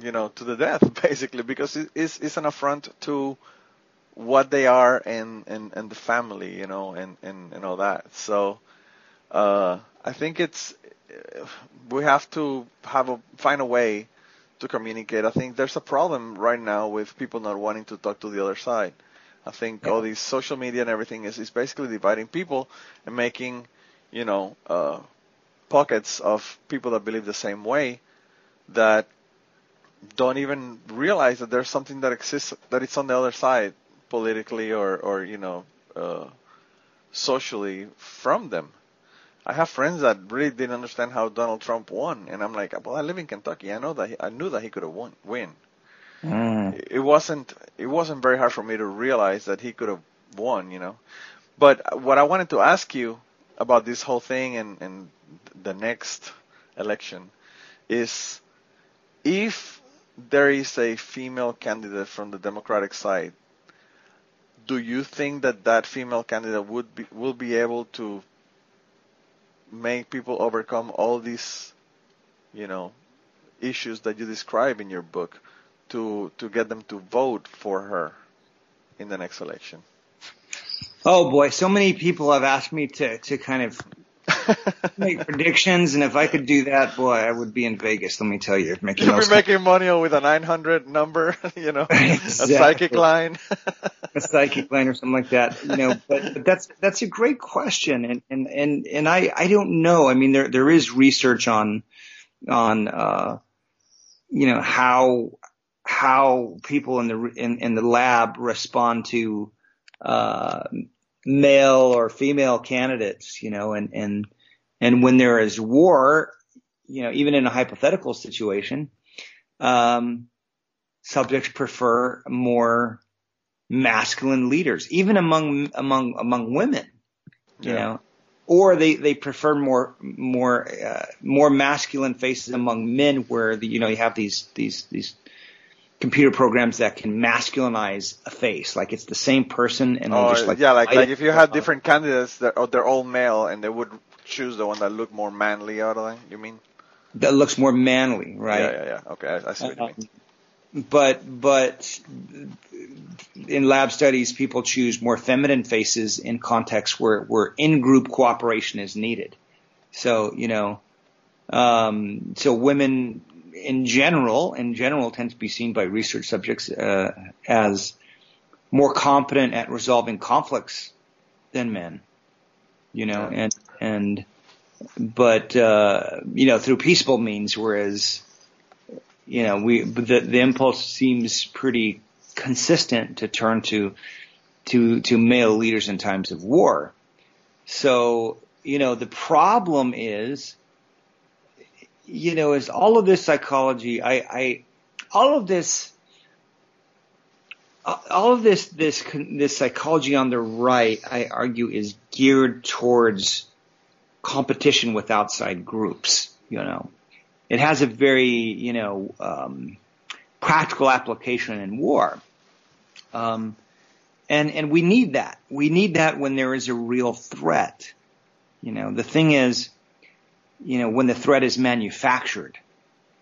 you know to the death basically because it, it's it's an affront to what they are and and and the family you know and and and all that so uh I think it's we have to have a find a way to communicate. I think there's a problem right now with people not wanting to talk to the other side. I think Yeah. all these social media and everything is, is basically dividing people and making, you know, uh, pockets of people that believe the same way that don't even realize that there's something that exists that it's on the other side politically or or you know uh, socially from them. I have friends that really didn't understand how Donald Trump won, and I'm like, well, I live in Kentucky. I know that he, I knew that he could have won, win. Mm. It wasn't it wasn't very hard for me to realize that he could have won, you know. But what I wanted to ask you about this whole thing and and the next election is if there is a female candidate from the Democratic side, do you think that that female candidate would be will be able to make people overcome all these, you know, issues that you describe in your book to to get them to vote for her in the next election? Oh boy, so many people have asked me to to kind of make predictions, and if I could do that, boy, I would be in Vegas. Let me tell you, making You'll be making money with a 900 number, you know, Exactly. a psychic line. a psychic line or something like that. You know, but, but that's that's a great question, and and and and I I don't know. I mean, there there is research on on uh, you know how how people in the in, in the lab respond to uh, male or female candidates. You know, and and and when there is war, you know, even in a hypothetical situation, um, subjects prefer more masculine leaders, even among among among women, you Yeah. know, or they they prefer more more uh, more masculine faces among men, where the, you know you have these these these computer programs that can masculinize a face, like it's the same person, and Oh, just like yeah, like, like if you had different candidates that oh, they're all male and they would choose the one that looked more manly out of them, you mean? that looks more manly, right? Yeah, yeah, yeah. Okay, I, I see what you mean. Um, but but in lab studies, people choose more feminine faces in contexts where where in group cooperation is needed. So you know, um, so women in general in general tend to be seen by research subjects uh, as more competent at resolving conflicts than men. You know, Yeah. and and but uh, you know through peaceful means, whereas you know, we the the impulse seems pretty consistent to turn to to to male leaders in times of war. So you know, the problem is, you know, is all of this psychology. I, I all of this. All of this, this, this psychology on the right, I argue, is geared towards competition with outside groups. You know, it has a very, you know, um, practical application in war. Um, and, and we need that. We need that when there is a real threat. You know, the thing is, you know, when the threat is manufactured.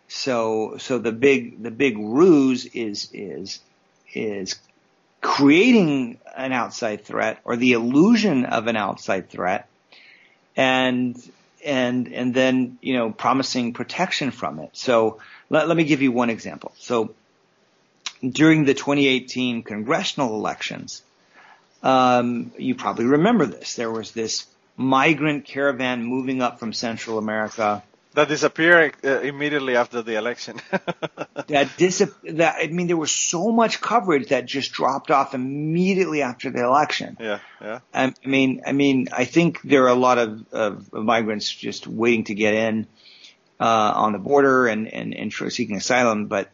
So, so the big, the big ruse is, is, is creating an outside threat or the illusion of an outside threat and and and then you know promising protection from it. So let, let me give you one example. So during the 2018 congressional elections, um, you probably remember this. There was this migrant caravan moving up from Central America That disappeared uh, immediately after the election. that dis that I mean there was so much coverage that just dropped off immediately after the election. yeah, yeah. I I mean, I mean, I think there are a lot of, of migrants just waiting to get in uh, on the border and and, and seeking asylum, but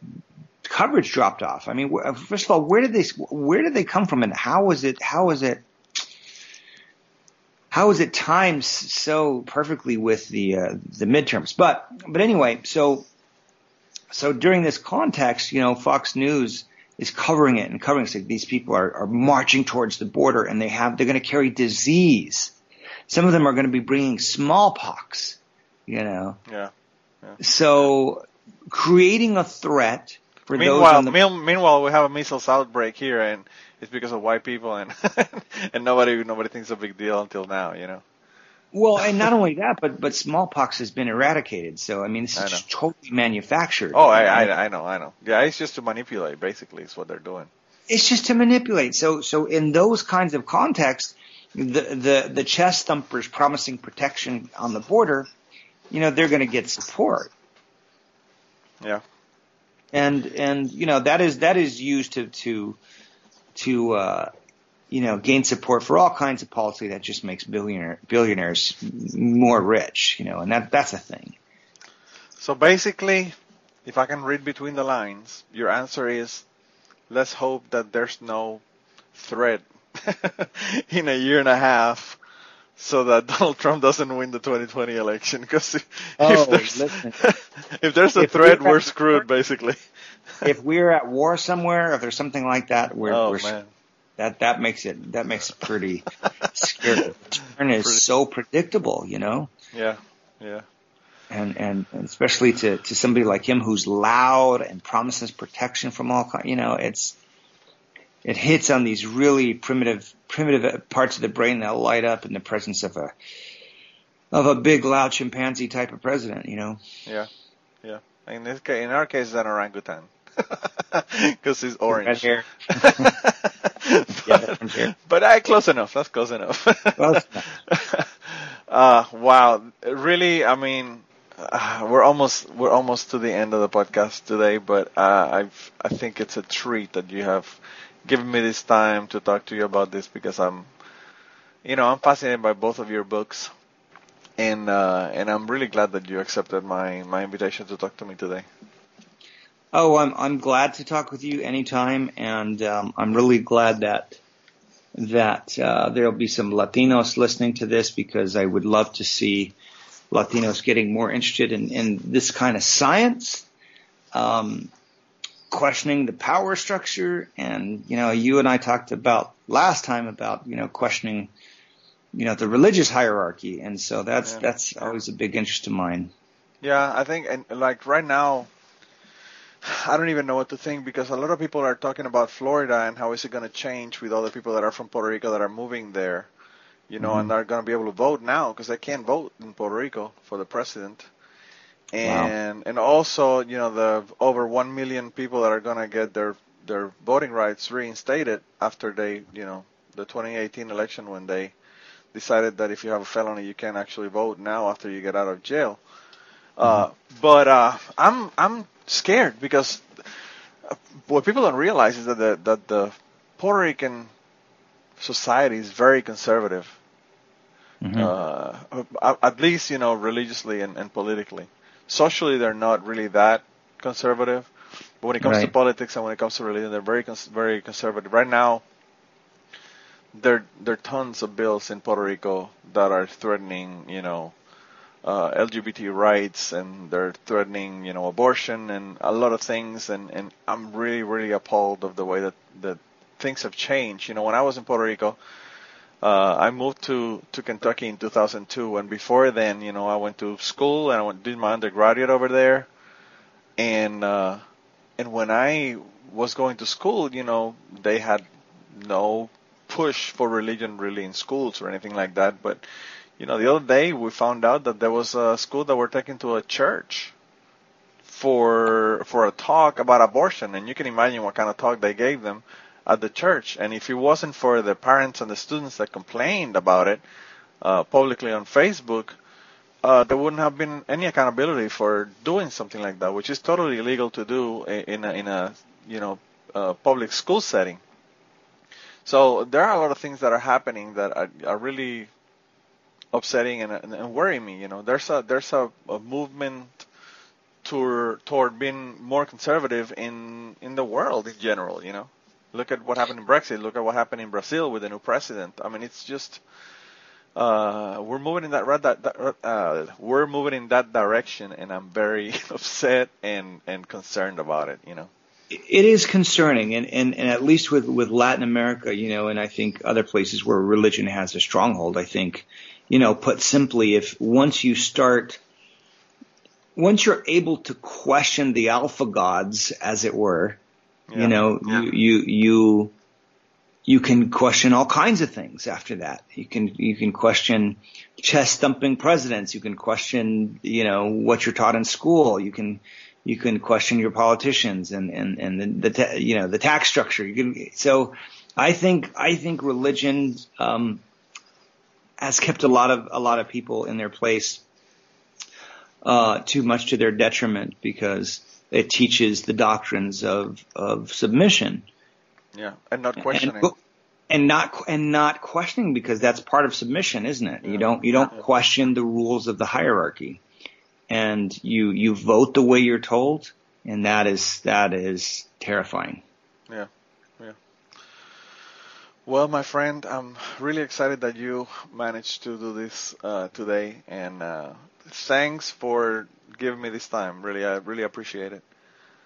coverage dropped off. I mean, first of all, where did they where did they come from, and how was it how was it how was it timed so perfectly with the uh, the midterms? But but anyway, so so during this context, you know, Fox News is covering it and covering it. So these people are, are marching towards the border and they have, they're going to carry disease. Some of them are going to be bringing smallpox, you know. Yeah. So creating a threat for those Meanwhile, on the, meanwhile, we have a measles outbreak here, and it's because of white people, and and nobody nobody thinks a big deal until now, you know. Well, and not only that, but but smallpox has been eradicated. So I mean, this is just totally manufactured. Oh, I, I, I know, I know. Yeah, it's just to manipulate, basically, is what they're doing. it's just to manipulate. So, so in those kinds of contexts, the the the chest thumpers promising protection on the border, you know, they're going to get support, Yeah. and and you know that is that is used to to to uh, you know gain support for all kinds of policy that just makes billionaire billionaires more rich, you know, and that that's a thing. So basically, if I can read between the lines, your answer is let's hope that there's no threat in a year and a half so that Donald Trump doesn't win the 2020 election because if, Oh, there's listen. if there's a If threat we're screwed basically. If we're at war somewhere, if there's something like that, we're, oh we're man. that that makes it that makes it pretty scary. The turn is Pretty- so predictable, you know, Yeah. Yeah. and and, and especially to to somebody like him who's loud and promises protection from all kind. You know, it's it hits on these really primitive primitive uh, parts of the brain that light up in the presence of a of a big loud chimpanzee type of president. You know, Yeah. Yeah. In this case, in our case, it's an orangutan. Because he's orange. hair. but, Yeah, here. but uh, close enough. That's close enough. Close uh, wow. Really, I mean, uh, we're almost we're almost to the end of the podcast today, but uh, I've I think it's a treat that you have given me this time to talk to you about this because I'm, you know, I'm fascinated by both of your books, and uh, and I'm really glad that you accepted my my invitation to talk to me today. Oh, I'm I'm glad to talk with you anytime, and um, I'm really glad that that uh, there'll be some Latinos listening to this because I would love to see Latinos getting more interested in, in this kind of science, um, questioning the power structure, and you know, you and I talked about last time about you know questioning you know the religious hierarchy, and so that's Yeah. that's always a big interest of mine. Yeah, I think, and like right now, I don't even know what to think because a lot of people are talking about Florida and how is it going to change with all the people that are from Puerto Rico that are moving there, you know, and are going to be able to vote now because they can't vote in Puerto Rico for the president. And and also, you know, the over one million people that are going to get their their voting rights reinstated after they, you know, the 2018 election when they decided that if you have a felony, you can't actually vote now after you get out of jail. Uh, but uh, I'm I'm scared because what people don't realize is that the that the Puerto Rican society is very conservative. Uh, at- least you know religiously and, and politically. Socially, they're not really that conservative. But when it comes to politics and when it comes to religion, they're very cons- very conservative. Right now, there there are tons of bills in Puerto Rico that are threatening, you know, uh, LGBT rights and they're threatening, you know, abortion and a lot of things. And, and I'm really, really appalled of the way that, that things have changed. You know, when I was in Puerto Rico, uh, I moved to, to Kentucky in 2002. And before then, you know, I went to school and I went, did my undergraduate over there. And, uh, and when I was going to school, you know, they had no push for religion really in schools or anything like that. But, you know, the other day we found out that there was a school that were taken to a church for for a talk about abortion, and you can imagine what kind of talk they gave them at the church. And if it wasn't for the parents and the students that complained about it uh, publicly on Facebook, uh, there wouldn't have been any accountability for doing something like that, which is totally illegal to do in a, in a you know uh, public school setting. So there are a lot of things that are happening that are, are really upsetting and, and, and worrying me. You know, there's a there's a, a movement toward toward being more conservative in in the world in general. You know, look at what happened in Brexit. Look at what happened in Brazil with the new president. I mean, it's just uh, we're moving in that, that, that uh, we're moving in that direction, and I'm very upset and and concerned about it. You know. it is concerning, and, and, and at least with, with Latin America, you know, and I think other places where religion has a stronghold, I think, you know, put simply, if once you start, once you're able to question the alpha gods, as it were, Yeah. you know, Yeah. you, you, you, you can question all kinds of things after that. You can you can question chest thumping presidents. You can question you know what you're taught in school. You can you can question your politicians and and and the, the ta- you know the tax structure. You can so I think I think religion um, has kept a lot of a lot of people in their place uh, too much to their detriment because it teaches the doctrines of of submission. Yeah, and not questioning. And, and not and not questioning because that's part of submission, isn't it? Yeah. You don't you don't question the rules of the hierarchy, and you you vote the way you're told, and that is that is terrifying. Yeah, yeah. Well, my friend, I'm really excited that you managed to do this uh, today, and uh, thanks for giving me this time. Really, I really appreciate it.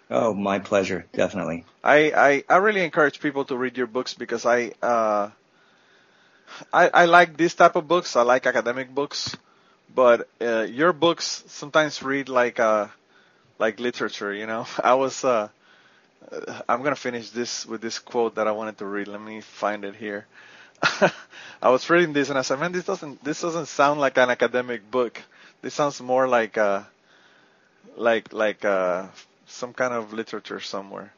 Oh, my pleasure, definitely. I, I, I really encourage people to read your books because I, uh, I I like this type of books. I like academic books, but uh, your books sometimes read like uh, like literature. You know, I was uh, I'm gonna finish this with this quote that I wanted to read. Let me find it here. I was reading this and I said, man, this doesn't this doesn't sound like an academic book. This sounds more like a like like a some kind of literature somewhere.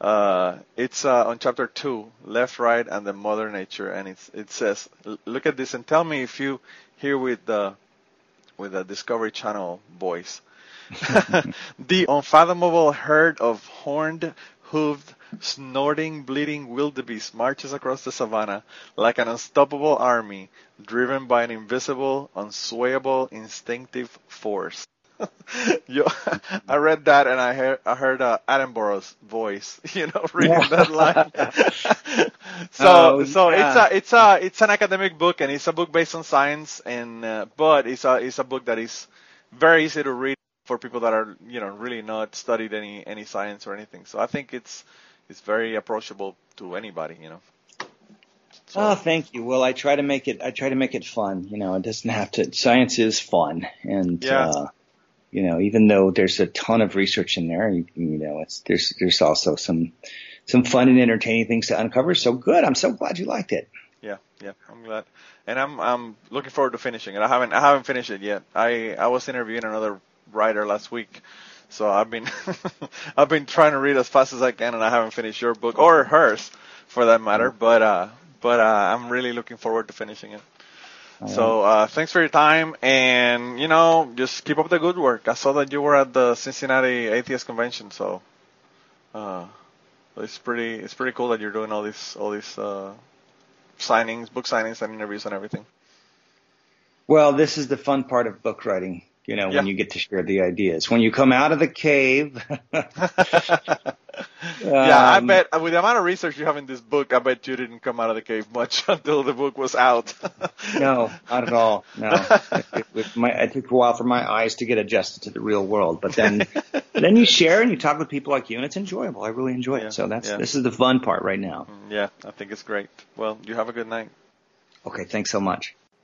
Uh, it's uh, on chapter two, left, right, and the mother nature, and it's, it says, look at this and tell me if you hear with the with the Discovery Channel voice. The unfathomable herd of horned, hoofed, snorting, bleeding wildebeest marches across the savannah like an unstoppable army, driven by an invisible, unswayable, instinctive force. Yo, I read that and I heard I heard uh, Attenborough's voice, you know, reading that line. so oh, so yeah. it's a it's a it's an academic book and it's a book based on science and uh, but it's a it's a book that is very easy to read for people that are you know really not studied any any science or anything. So I think it's it's very approachable to anybody, you know. So. Oh, thank you. Well, I try to make it. I try to make it fun. You know, it doesn't have to. Science is fun, and yeah. uh, you know, even though there's a ton of research in there, you, you know, it's there's there's also some some fun and entertaining things to uncover. So good. I'm so glad you liked it. Yeah, yeah, I'm glad, and I'm I'm looking forward to finishing it. I haven't I haven't finished it yet. I I was interviewing another writer last week, so I've been I've been trying to read as fast as I can, and I haven't finished your book or hers, for that matter. Mm-hmm. But uh, but uh, I'm really looking forward to finishing it. So uh, thanks for your time, and you know, just keep up the good work. I saw that you were at the Cincinnati Atheist Convention, so uh, it's pretty it's pretty cool that you're doing all these all these uh, signings, book signings, and interviews and everything. Well, this is the fun part of book writing. You know, yeah. when you get to share the ideas. When you come out of the cave, yeah, I um, bet with the amount of research you have in this book, I bet you didn't come out of the cave much until the book was out. no, not at all. No, it, it, my, it, took a while for my eyes to get adjusted to the real world, but then then you share and you talk with people like you, and it's enjoyable. I really enjoy yeah, it. So that's yeah. this is the fun part right now. Mm, yeah, I think it's great. Well, you have a good night. Okay, thanks so much.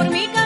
Por mi